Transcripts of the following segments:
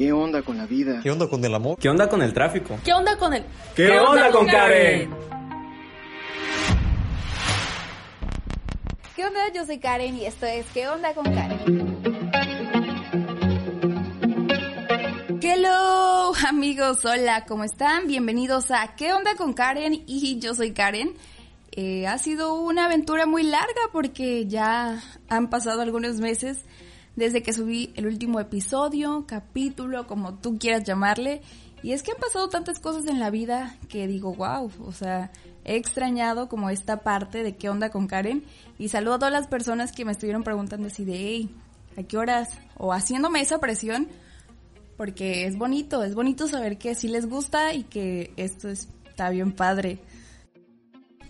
¿Qué onda con la vida? ¿Qué onda con el amor? ¿Qué onda con el tráfico? ¿Qué onda con el... ¿Qué, onda, con Karen? ¿Qué onda? Yo soy Karen y esto es ¿Qué onda con Karen? Hello amigos, hola, ¿cómo están? Bienvenidos a ¿Qué onda con Karen? Y yo soy Karen. Eh, ha sido una aventura muy larga porque ya han pasado algunos meses desde que subí el último episodio, capítulo, como tú quieras llamarle. Y es que han pasado tantas cosas en la vida que digo, wow, o sea, he extrañado como esta parte de qué onda con Karen. Y saludo a todas las personas que me estuvieron preguntando así de, hey, ¿a qué horas? O haciéndome esa presión, porque es bonito, es bonito saber que sí les gusta y que esto está bien padre.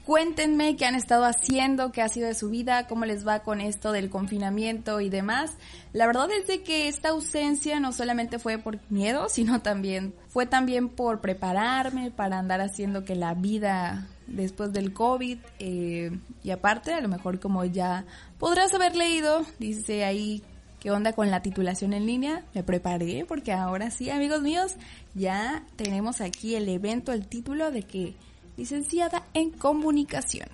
Cuéntenme qué han estado haciendo, qué ha sido de su vida, cómo les va con esto del confinamiento y demás. La verdad es de que esta ausencia no solamente fue por miedo, sino también fue también por prepararme para andar haciendo que la vida después del COVID eh, y aparte a lo mejor como ya podrás haber leído, dice ahí qué onda con la titulación en línea, me preparé porque ahora sí amigos míos ya tenemos aquí el evento, el título de que licenciada en comunicación.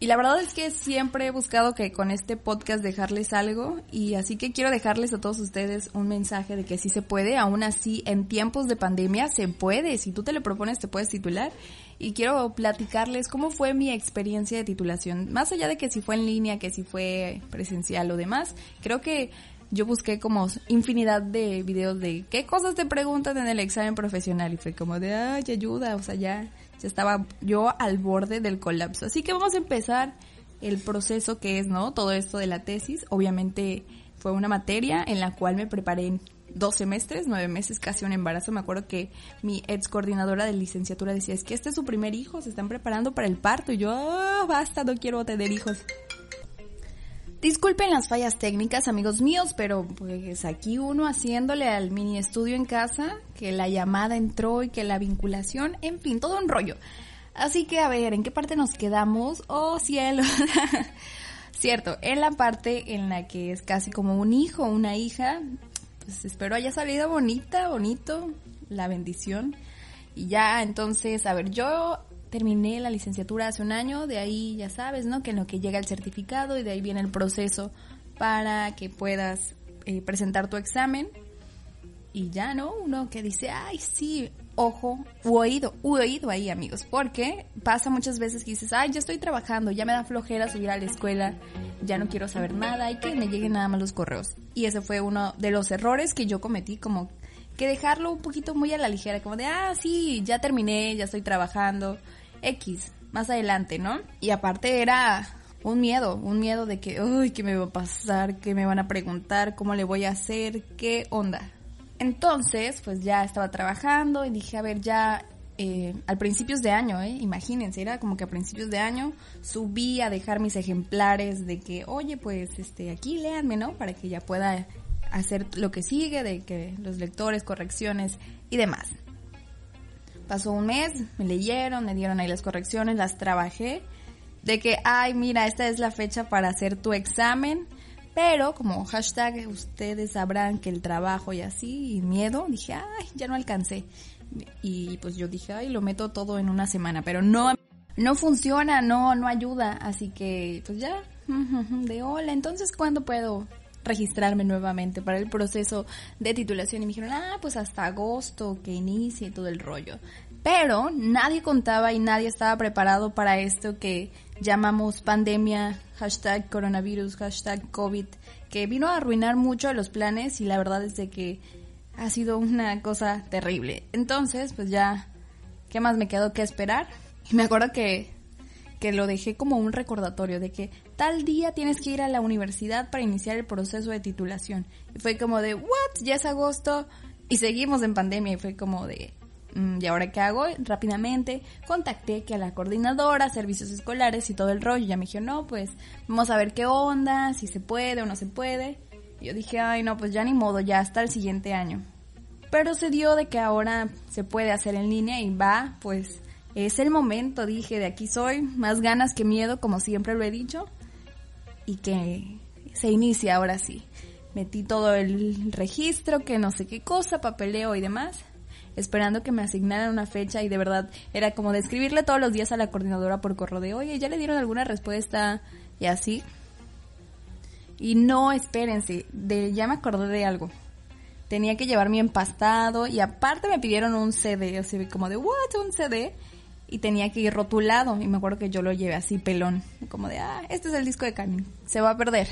Y la verdad es que siempre he buscado que con este podcast dejarles algo y así que quiero dejarles a todos ustedes un mensaje de que sí se puede, aún así en tiempos de pandemia se puede, si tú te lo propones te puedes titular. Y quiero platicarles cómo fue mi experiencia de titulación, más allá de que si fue en línea, que si fue presencial o demás, creo que yo busqué como infinidad de videos de qué cosas te preguntan en el examen profesional. Y fue como de, ay, ayuda, o sea, ya ya estaba yo al borde del colapso. Así que vamos a empezar el proceso que es, ¿no? Todo esto de la tesis. Obviamente fue una materia en la cual me preparé en dos semestres, nueve meses, casi un embarazo. Me acuerdo que mi ex coordinadora de licenciatura decía, es que este es su primer hijo, se están preparando para el parto. Y yo, oh, basta, no quiero tener hijos. Disculpen las fallas técnicas, amigos míos, pero pues aquí uno haciéndole al mini estudio en casa, que la llamada entró y que la vinculación, en fin, todo un rollo. Así que a ver, ¿en qué parte nos quedamos? Oh, cielo. Cierto, en la parte en la que es casi como un hijo, una hija, pues espero haya salido bonita, bonito, la bendición. Y ya, entonces, a ver, yo terminé la licenciatura hace un año, de ahí ya sabes, ¿no? Que en lo que llega el certificado y de ahí viene el proceso para que puedas eh, presentar tu examen. Y ya, ¿no? Uno que dice, ay, sí, ojo, oído, oído ahí, amigos. Porque pasa muchas veces que dices, ay, ya estoy trabajando, ya me da flojera subir a la escuela, ya no quiero saber nada y que me lleguen nada más los correos. Y ese fue uno de los errores que yo cometí, como que dejarlo un poquito muy a la ligera, como de, ah, sí, ya terminé, ya estoy trabajando, X, más adelante, ¿no? Y aparte era un miedo, un miedo de que, uy, ¿qué me va a pasar? ¿Qué me van a preguntar? ¿Cómo le voy a hacer? ¿Qué onda? Entonces, pues ya estaba trabajando y dije, a ver, ya eh, al principios de año, ¿eh? imagínense, era como que a principios de año subí a dejar mis ejemplares de que, oye, pues este, aquí léanme, ¿no? Para que ya pueda hacer lo que sigue, de que los lectores, correcciones y demás. Pasó un mes, me leyeron, me dieron ahí las correcciones, las trabajé. De que, ay, mira, esta es la fecha para hacer tu examen. Pero como hashtag ustedes sabrán que el trabajo y así, y miedo, dije, ay, ya no alcancé. Y pues yo dije, ay, lo meto todo en una semana. Pero no, no funciona, no, no ayuda. Así que, pues ya, de hola, entonces, ¿cuándo puedo registrarme nuevamente para el proceso de titulación y me dijeron, ah, pues hasta agosto que inicie todo el rollo. Pero nadie contaba y nadie estaba preparado para esto que llamamos pandemia, hashtag coronavirus, hashtag COVID, que vino a arruinar mucho los planes y la verdad es de que ha sido una cosa terrible. Entonces, pues ya, ¿qué más me quedó que esperar? Y me acuerdo que que lo dejé como un recordatorio de que tal día tienes que ir a la universidad para iniciar el proceso de titulación. Y fue como de, ¿what? Ya es agosto y seguimos en pandemia y fue como de, mm, ¿y ahora qué hago? Rápidamente contacté que a la coordinadora, servicios escolares y todo el rollo. Ya me dijo, no, pues vamos a ver qué onda, si se puede o no se puede. Y yo dije, ay, no, pues ya ni modo, ya hasta el siguiente año. Pero se dio de que ahora se puede hacer en línea y va, pues es el momento, dije, de aquí soy, más ganas que miedo, como siempre lo he dicho, y que se inicia ahora sí. metí todo el registro, que no sé qué cosa, papeleo y demás, esperando que me asignaran una fecha y de verdad era como de escribirle todos los días a la coordinadora por correo de, oye, ¿ya le dieron alguna respuesta? Y así. Y no, espérense, de, ya me acordé de algo. Tenía que llevar mi empastado y aparte me pidieron un CD, así como de, ¿what? ¿Un CD? Y tenía que ir rotulado y me acuerdo que yo lo llevé así pelón, como de, ah, este es el disco de Carmen, se va a perder.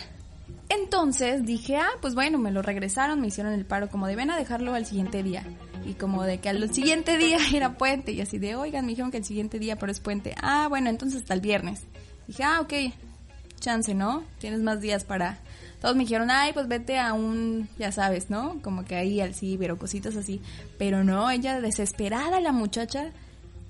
Entonces dije, ah, pues bueno, me lo regresaron, me hicieron el paro como de ven a dejarlo al siguiente día. Y como de que al siguiente día era puente y así de, oigan, me dijeron que el siguiente día pero es puente. Ah, bueno, entonces hasta el viernes. Dije, ah, ok, chance, ¿no? Tienes más días para... Todos me dijeron, ay, pues vete a un, ya sabes, ¿no? Como que ahí al ciber o cositas así. Pero no, ella desesperada, la muchacha,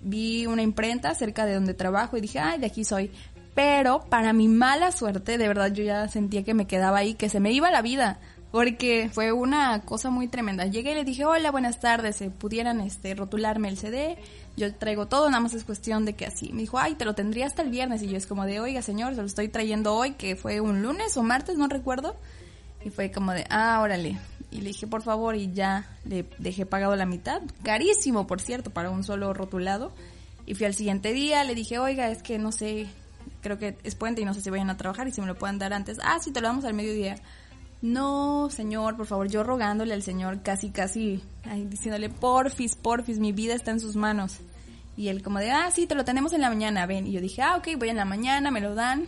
vi una imprenta cerca de donde trabajo y dije, ay, de aquí soy. Pero para mi mala suerte, de verdad yo ya sentía que me quedaba ahí, que se me iba la vida, porque fue una cosa muy tremenda. Llegué y le dije, hola, buenas tardes, ¿se pudieran este, rotularme el CD? Yo traigo todo, nada más es cuestión de que así. Me dijo, ay, te lo tendría hasta el viernes. Y yo es como de, oiga, señor, se lo estoy trayendo hoy, que fue un lunes o martes, no recuerdo. Y fue como de, ah, órale. Y le dije, por favor, y ya le dejé pagado la mitad. Carísimo, por cierto, para un solo rotulado. Y fui al siguiente día, le dije, oiga, es que no sé, creo que es puente y no sé si vayan a trabajar y si me lo pueden dar antes. Ah, sí, te lo damos al mediodía. No, señor, por favor, yo rogándole al señor, casi, casi, diciéndole, porfis, porfis, mi vida está en sus manos. Y él como de, ah, sí, te lo tenemos en la mañana, ven. Y yo dije, ah, ok, voy en la mañana, me lo dan.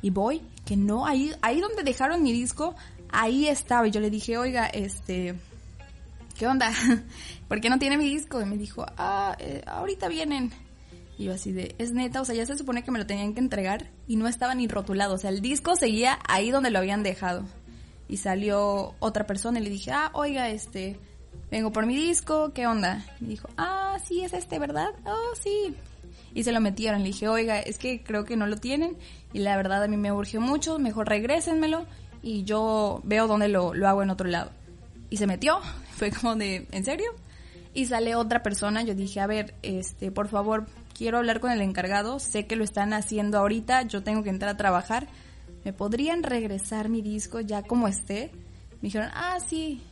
Y voy, que no, ahí, ahí donde dejaron mi disco, ahí estaba. Y yo le dije, oiga, este, ¿qué onda? ¿Por qué no tiene mi disco? Y me dijo, ah, eh, ahorita vienen. Y yo así de, es neta, o sea, ya se supone que me lo tenían que entregar y no estaba ni rotulado, o sea, el disco seguía ahí donde lo habían dejado. Y salió otra persona y le dije, ah, oiga, este, vengo por mi disco, ¿qué onda? Y dijo, ah, sí, es este, ¿verdad? Oh, sí. Y se lo metieron, le dije, oiga, es que creo que no lo tienen y la verdad a mí me urge mucho, mejor regrésenmelo y yo veo dónde lo, lo hago en otro lado. Y se metió, fue como de, ¿en serio? Y sale otra persona, yo dije, a ver, este, por favor, quiero hablar con el encargado, sé que lo están haciendo ahorita, yo tengo que entrar a trabajar, ¿me podrían regresar mi disco ya como esté? Me dijeron, ah, sí.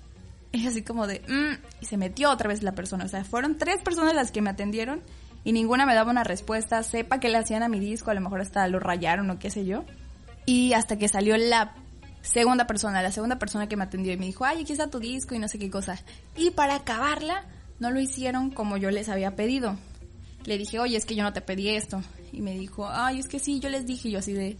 Y así como de, mm", y se metió otra vez la persona. O sea, fueron tres personas las que me atendieron y ninguna me daba una respuesta, sepa que le hacían a mi disco, a lo mejor hasta lo rayaron o qué sé yo. Y hasta que salió la segunda persona, la segunda persona que me atendió y me dijo, ay, aquí está tu disco y no sé qué cosa. Y para acabarla, no lo hicieron como yo les había pedido le dije, oye, es que yo no te pedí esto. Y me dijo, ay, es que sí, yo les dije, yo así de,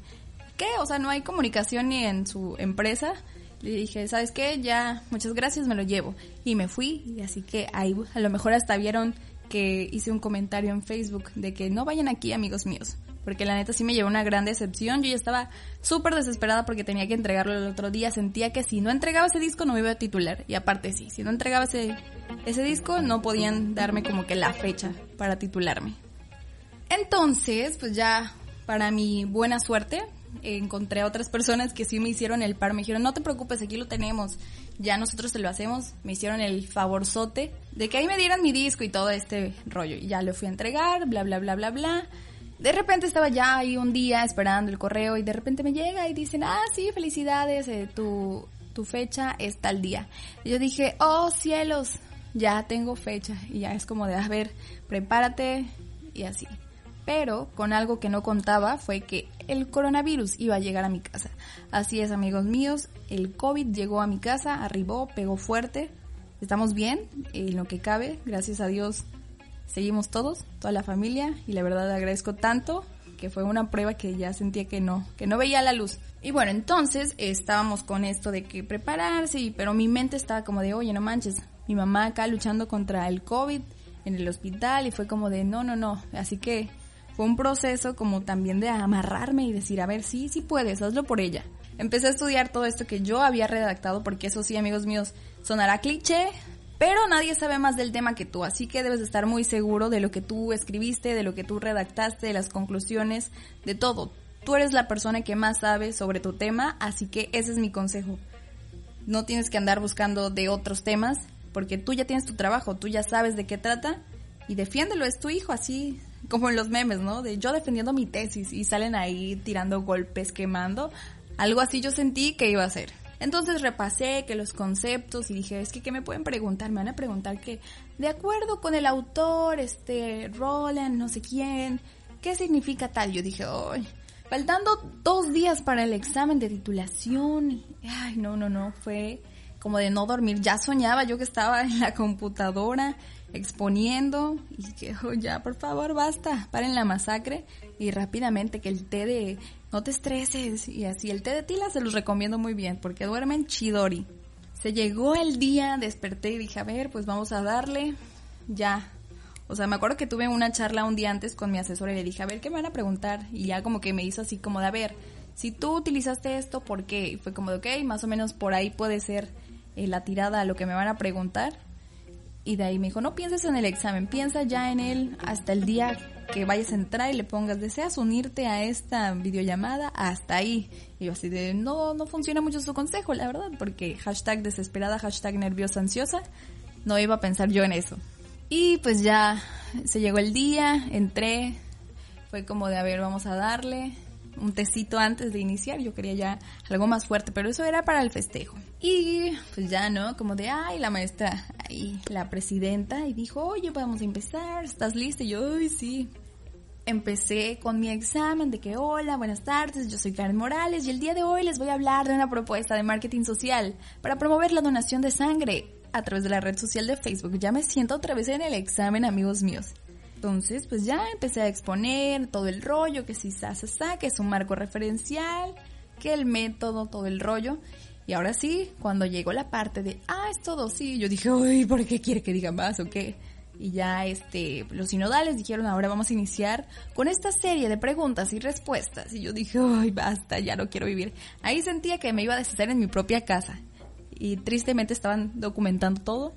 ¿qué? O sea, no hay comunicación ni en su empresa. Le dije, ¿sabes qué? Ya, muchas gracias, me lo llevo. Y me fui, y así que ahí a lo mejor hasta vieron que hice un comentario en Facebook de que no vayan aquí, amigos míos. Porque la neta sí me llevó una gran decepción. Yo ya estaba súper desesperada porque tenía que entregarlo el otro día. Sentía que si no entregaba ese disco no me iba a titular. Y aparte sí, si no entregaba ese, ese disco no podían darme como que la fecha para titularme. Entonces, pues ya para mi buena suerte, encontré a otras personas que sí me hicieron el par. Me dijeron, no te preocupes, aquí lo tenemos. Ya nosotros te lo hacemos. Me hicieron el favorzote de que ahí me dieran mi disco y todo este rollo. Y ya lo fui a entregar, bla, bla, bla, bla, bla. De repente estaba ya ahí un día esperando el correo y de repente me llega y dicen, ah, sí, felicidades, eh, tu, tu fecha es tal día. Y yo dije, oh cielos, ya tengo fecha. Y ya es como de, a ver, prepárate y así. Pero con algo que no contaba fue que el coronavirus iba a llegar a mi casa. Así es, amigos míos, el COVID llegó a mi casa, arribó, pegó fuerte. Estamos bien, en lo que cabe, gracias a Dios seguimos todos, toda la familia, y la verdad agradezco tanto que fue una prueba que ya sentía que no, que no veía la luz. Y bueno, entonces estábamos con esto de que prepararse, pero mi mente estaba como de, oye, no manches, mi mamá acá luchando contra el COVID en el hospital y fue como de, no, no, no. Así que fue un proceso como también de amarrarme y decir, a ver, sí, sí puedes, hazlo por ella. Empecé a estudiar todo esto que yo había redactado, porque eso sí, amigos míos, sonará cliché, pero nadie sabe más del tema que tú, así que debes estar muy seguro de lo que tú escribiste, de lo que tú redactaste, de las conclusiones, de todo. Tú eres la persona que más sabe sobre tu tema, así que ese es mi consejo. No tienes que andar buscando de otros temas, porque tú ya tienes tu trabajo, tú ya sabes de qué trata y defiéndelo, es tu hijo, así como en los memes, ¿no? De yo defendiendo mi tesis y salen ahí tirando golpes, quemando. Algo así yo sentí que iba a ser. Entonces repasé que los conceptos y dije, es que ¿qué me pueden preguntar? Me van a preguntar que, de acuerdo con el autor, este, Roland, no sé quién, ¿qué significa tal? Yo dije, ay, faltando dos días para el examen de titulación. Ay, no, no, no, fue como de no dormir. Ya soñaba yo que estaba en la computadora exponiendo y que oh, ya, por favor, basta, paren la masacre y rápidamente que el té de no te estreses y así el té de tila se los recomiendo muy bien porque duermen chidori. Se llegó el día, desperté y dije, a ver, pues vamos a darle ya. O sea, me acuerdo que tuve una charla un día antes con mi asesora y le dije, a ver, ¿qué me van a preguntar? Y ya como que me hizo así como de, a ver, si tú utilizaste esto, ¿por qué? Y fue como de, ok, más o menos por ahí puede ser eh, la tirada a lo que me van a preguntar. Y de ahí me dijo, no pienses en el examen, piensa ya en él hasta el día que vayas a entrar y le pongas, ¿deseas unirte a esta videollamada? Hasta ahí. Y yo así de, no, no funciona mucho su consejo, la verdad, porque hashtag desesperada, hashtag nerviosa, ansiosa, no iba a pensar yo en eso. Y pues ya se llegó el día, entré, fue como de, a ver, vamos a darle un tecito antes de iniciar, yo quería ya algo más fuerte, pero eso era para el festejo. Y pues ya, ¿no? Como de, ay, la maestra, la presidenta, y dijo, oye, vamos a empezar, ¿estás lista? Y yo, sí. Empecé con mi examen de que, hola, buenas tardes, yo soy Karen Morales y el día de hoy les voy a hablar de una propuesta de marketing social para promover la donación de sangre a través de la red social de Facebook. Ya me siento otra vez en el examen, amigos míos. Entonces, pues ya empecé a exponer todo el rollo, que si sa, sa, que es un marco referencial, que el método, todo el rollo. Y ahora sí, cuando llegó la parte de, ah, es todo, sí, yo dije, uy, ¿por qué quiere que diga más o qué? Y ya, este, los sinodales dijeron, ahora vamos a iniciar con esta serie de preguntas y respuestas. Y yo dije, uy, basta, ya no quiero vivir. Ahí sentía que me iba a deshacer en mi propia casa. Y tristemente estaban documentando todo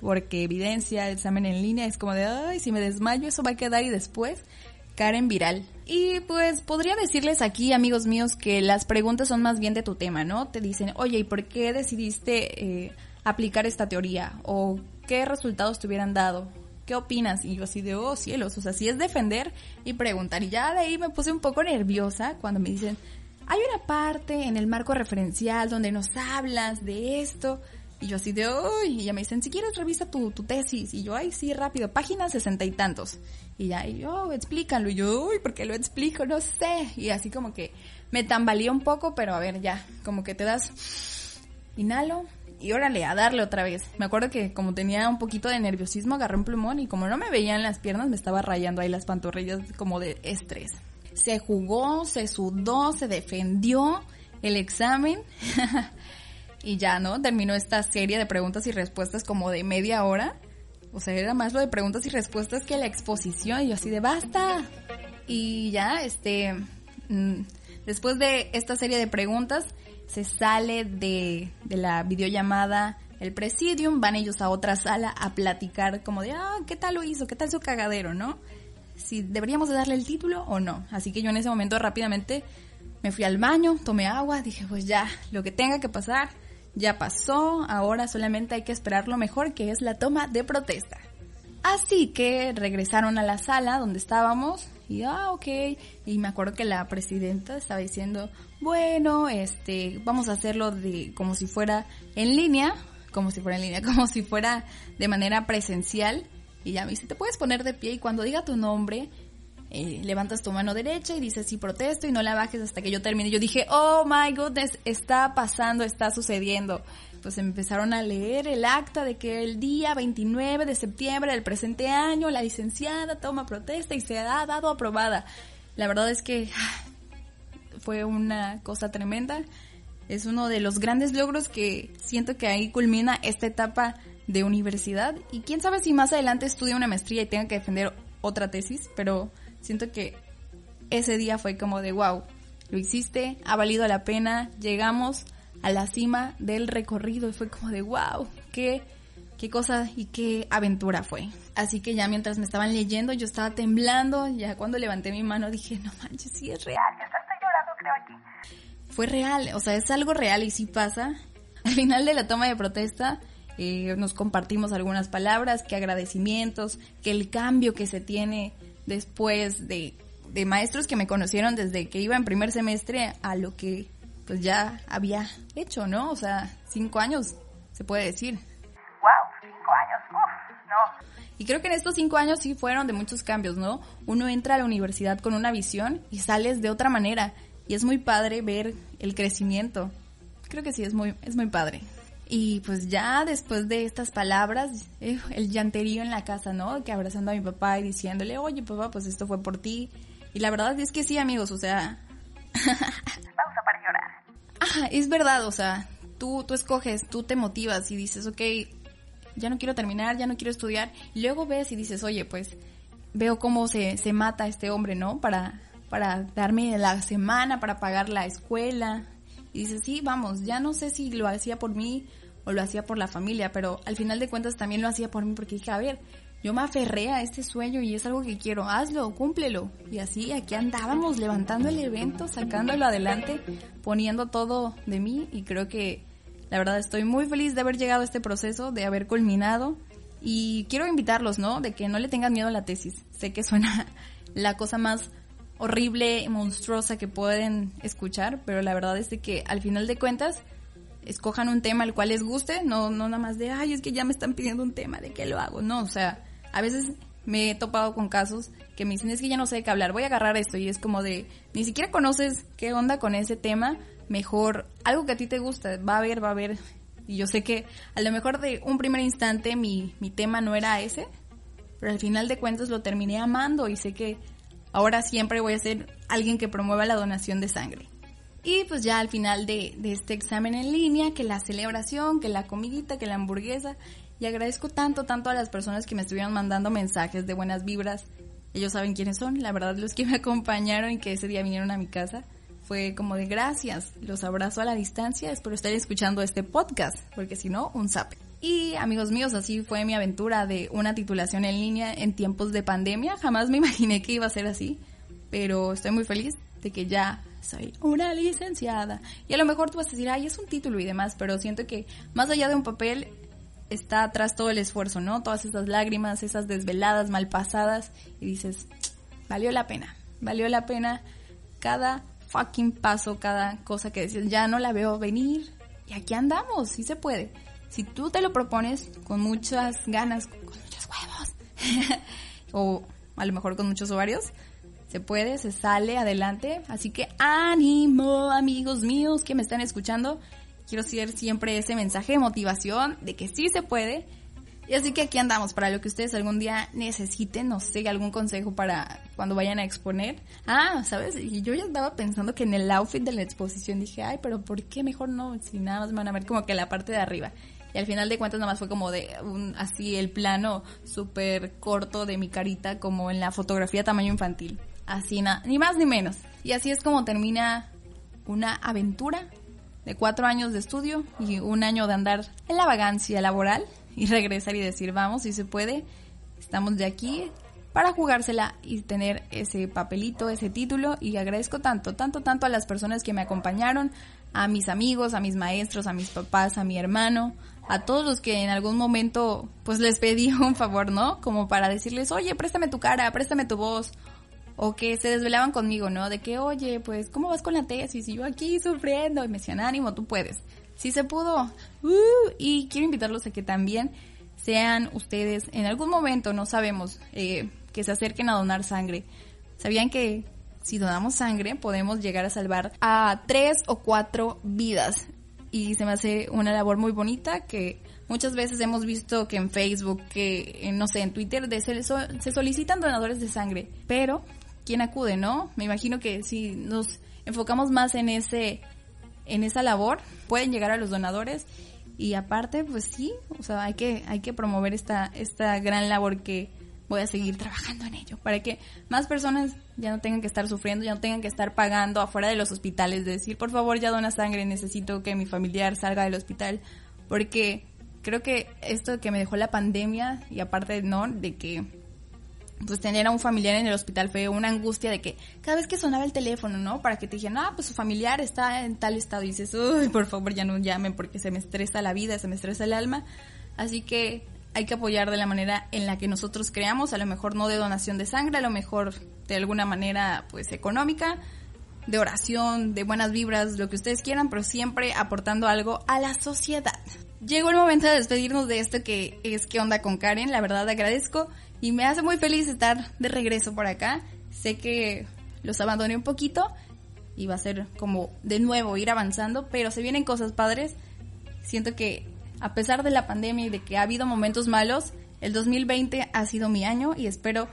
porque evidencia, examen en línea, es como de, ay, si me desmayo, eso va a quedar y después Karen viral. Y pues podría decirles aquí, amigos míos, que las preguntas son más bien de tu tema, ¿no? Te dicen, oye, ¿y por qué decidiste eh, aplicar esta teoría? ¿O qué resultados te hubieran dado? ¿Qué opinas? Y yo así de, oh cielos, o sea, si es defender y preguntar. Y ya de ahí me puse un poco nerviosa cuando me dicen, hay una parte en el marco referencial donde nos hablas de esto. Y yo así de, uy, y ya me dicen, si quieres revisa tu, tu tesis. Y yo, ay, sí, rápido, páginas sesenta y tantos. Y ya, y yo, explícalo. Y yo, uy, ¿por qué lo explico? No sé. Y así como que me tambalía un poco, pero a ver, ya, como que te das, inhalo, y órale, a darle otra vez. Me acuerdo que como tenía un poquito de nerviosismo, agarré un plumón y como no me veían las piernas, me estaba rayando ahí las pantorrillas como de estrés. Se jugó, se sudó, se defendió el examen. Y ya, ¿no? Terminó esta serie de preguntas y respuestas como de media hora. O sea, era más lo de preguntas y respuestas que la exposición. Y yo así de basta. Y ya, este, mm, después de esta serie de preguntas, se sale de, de la videollamada el presidium, van ellos a otra sala a platicar como de, ah, ¿qué tal lo hizo? ¿Qué tal su cagadero, no? Si deberíamos de darle el título o no. Así que yo en ese momento rápidamente me fui al baño, tomé agua, dije, pues ya, lo que tenga que pasar, ya pasó, ahora solamente hay que esperar lo mejor, que es la toma de protesta. Así que regresaron a la sala donde estábamos y ah, ok. Y me acuerdo que la presidenta estaba diciendo, bueno, este, vamos a hacerlo de como si fuera en línea, como si fuera en línea, como si fuera de manera presencial. Y ya me dice, te puedes poner de pie y cuando diga tu nombre, eh, levantas tu mano derecha y dices sí protesto y no la bajes hasta que yo termine. Yo dije, oh my goodness, está pasando, está sucediendo. Pues empezaron a leer el acta de que el día 29 de septiembre del presente año la licenciada toma protesta y se ha dado aprobada. La verdad es que ah, fue una cosa tremenda. Es uno de los grandes logros que siento que ahí culmina esta etapa de universidad. Y quién sabe si más adelante estudie una maestría y tenga que defender otra tesis, pero Siento que ese día fue como de wow, lo hiciste, ha valido la pena, llegamos a la cima del recorrido y fue como de wow, qué, qué cosa y qué aventura fue. Así que ya mientras me estaban leyendo yo estaba temblando, ya cuando levanté mi mano dije, no manches, sí es real, ya estoy llorando creo aquí. Fue real, o sea, es algo real y sí pasa. Al final de la toma de protesta, eh, nos compartimos algunas palabras, qué agradecimientos, que el cambio que se tiene después de, de maestros que me conocieron desde que iba en primer semestre a lo que pues ya había hecho, ¿no? O sea, cinco años, se puede decir. ¡Wow! Cinco años, ¡Uf! no. Y creo que en estos cinco años sí fueron de muchos cambios, ¿no? Uno entra a la universidad con una visión y sales de otra manera. Y es muy padre ver el crecimiento. Creo que sí, es muy, es muy padre. Y pues ya después de estas palabras, eh, el llanterío en la casa, ¿no? Que abrazando a mi papá y diciéndole, oye papá, pues esto fue por ti. Y la verdad es que sí, amigos, o sea... Pausa para llorar. Ajá, es verdad, o sea, tú, tú escoges, tú te motivas y dices, ok, ya no quiero terminar, ya no quiero estudiar. Y luego ves y dices, oye, pues veo cómo se, se mata este hombre, ¿no? Para, para darme la semana, para pagar la escuela. Y dices, sí, vamos, ya no sé si lo hacía por mí o lo hacía por la familia, pero al final de cuentas también lo hacía por mí porque dije, a ver, yo me aferré a este sueño y es algo que quiero, hazlo, cúmplelo. Y así aquí andábamos levantando el evento, sacándolo adelante, poniendo todo de mí y creo que la verdad estoy muy feliz de haber llegado a este proceso, de haber culminado y quiero invitarlos, ¿no? De que no le tengan miedo a la tesis. Sé que suena la cosa más horrible, monstruosa que pueden escuchar, pero la verdad es de que al final de cuentas escojan un tema al cual les guste, no, no nada más de, ay, es que ya me están pidiendo un tema, ¿de qué lo hago? No, o sea, a veces me he topado con casos que me dicen, es que ya no sé de qué hablar, voy a agarrar esto y es como de, ni siquiera conoces qué onda con ese tema, mejor algo que a ti te gusta, va a haber, va a haber. Y yo sé que a lo mejor de un primer instante mi, mi tema no era ese, pero al final de cuentas lo terminé amando y sé que ahora siempre voy a ser alguien que promueva la donación de sangre. Y pues ya al final de, este examen en línea, que la celebración, que la comidita, que la hamburguesa, y agradezco tanto, tanto a las personas que me estuvieron mandando mensajes de buenas vibras. Ellos saben quiénes son, la verdad los que me acompañaron y que ese día vinieron a mi casa fue como de gracias, los abrazo a la distancia, espero estar escuchando este podcast, porque si no, un zap. Y amigos míos, así fue mi aventura de una titulación en línea en tiempos de pandemia, jamás me imaginé que iba a ser así, pero estoy muy feliz de que ya soy una licenciada. Y a lo mejor tú vas a decir, ay, es un título y demás, pero siento que más allá de un papel está atrás todo el esfuerzo, ¿no? Todas esas lágrimas, esas desveladas, mal pasadas, y dices, valió la pena, valió la pena cada fucking paso, cada cosa que decías, ya no la veo venir. Y aquí andamos, sí se puede. Si tú te lo propones con muchas ganas, con muchos huevos, o a lo mejor con muchos ovarios, se puede, se sale adelante. Así que ánimo, amigos míos que me están escuchando. Quiero ser siempre ese mensaje de motivación de que sí se puede y así que aquí andamos para lo que ustedes algún día necesiten, no sé, algún consejo para cuando vayan a exponer. Ah, ¿sabes? Y yo ya estaba pensando que en el outfit de la exposición dije, ay, pero ¿por qué mejor no? Si nada más van a ver como que la parte de arriba. Y al final de cuentas nada más fue como de un, así el plano súper corto de mi carita como en la fotografía tamaño infantil. Así nada, ni más ni menos. Y así es como termina una aventura de cuatro años de estudio y un año de andar en la vagancia laboral y regresar y decir, vamos, si se puede, estamos de aquí para jugársela y tener ese papelito, ese título. Y agradezco tanto, tanto, tanto a las personas que me acompañaron, a mis amigos, a mis maestros, a mis papás, a mi hermano, a todos los que en algún momento pues les pedí un favor, ¿no? Como para decirles, oye, préstame tu cara, préstame tu voz. O que se desvelaban conmigo, ¿no? De que, oye, pues, ¿cómo vas con la tesis? Y yo aquí sufriendo. Y me decían, ánimo, tú puedes. Sí se pudo. Uh, y quiero invitarlos a que también sean ustedes en algún momento, no sabemos, eh, que se acerquen a donar sangre. ¿Sabían que si donamos sangre podemos llegar a salvar a tres o cuatro vidas? Y se me hace una labor muy bonita que muchas veces hemos visto que en Facebook, que no sé, en Twitter de se, se solicitan donadores de sangre. Pero, ¿quién acude, no? Me imagino que si nos enfocamos más en ese en esa labor, pueden llegar a los donadores y aparte, pues sí, o sea, hay que, hay que promover esta, esta gran labor que voy a seguir trabajando en ello, para que más personas ya no tengan que estar sufriendo, ya no tengan que estar pagando afuera de los hospitales, de decir, por favor, ya dona sangre, necesito que mi familiar salga del hospital, porque creo que esto que me dejó la pandemia, y aparte, ¿no?, de que pues tener a un familiar en el hospital fue una angustia de que cada vez que sonaba el teléfono, ¿no? Para que te dijeran, ah, pues su familiar está en tal estado y dices, uy, por favor ya no llamen porque se me estresa la vida, se me estresa el alma. Así que hay que apoyar de la manera en la que nosotros creamos, a lo mejor no de donación de sangre, a lo mejor de alguna manera pues económica, de oración, de buenas vibras, lo que ustedes quieran, pero siempre aportando algo a la sociedad. Llegó el momento de despedirnos de esto que es ¿Qué onda con Karen? La verdad agradezco y me hace muy feliz estar de regreso por acá. Sé que los abandoné un poquito y va a ser como de nuevo ir avanzando, pero se vienen cosas padres. Siento que a pesar de la pandemia y de que ha habido momentos malos, el 2020 ha sido mi año y espero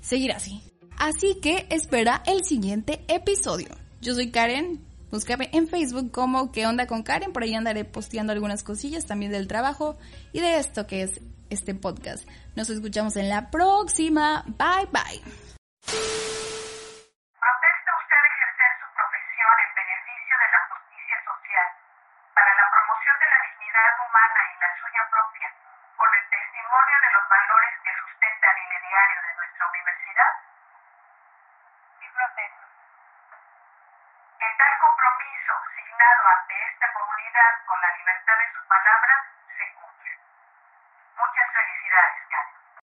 seguir así. Así que espera el siguiente episodio. Yo soy Karen, Búscame en Facebook como ¿Qué onda con Karen? Por ahí andaré posteando algunas cosillas también del trabajo y de esto que es este podcast. Nos escuchamos en la próxima. Bye bye. Ante esta comunidad con la libertad de su palabra se Karen.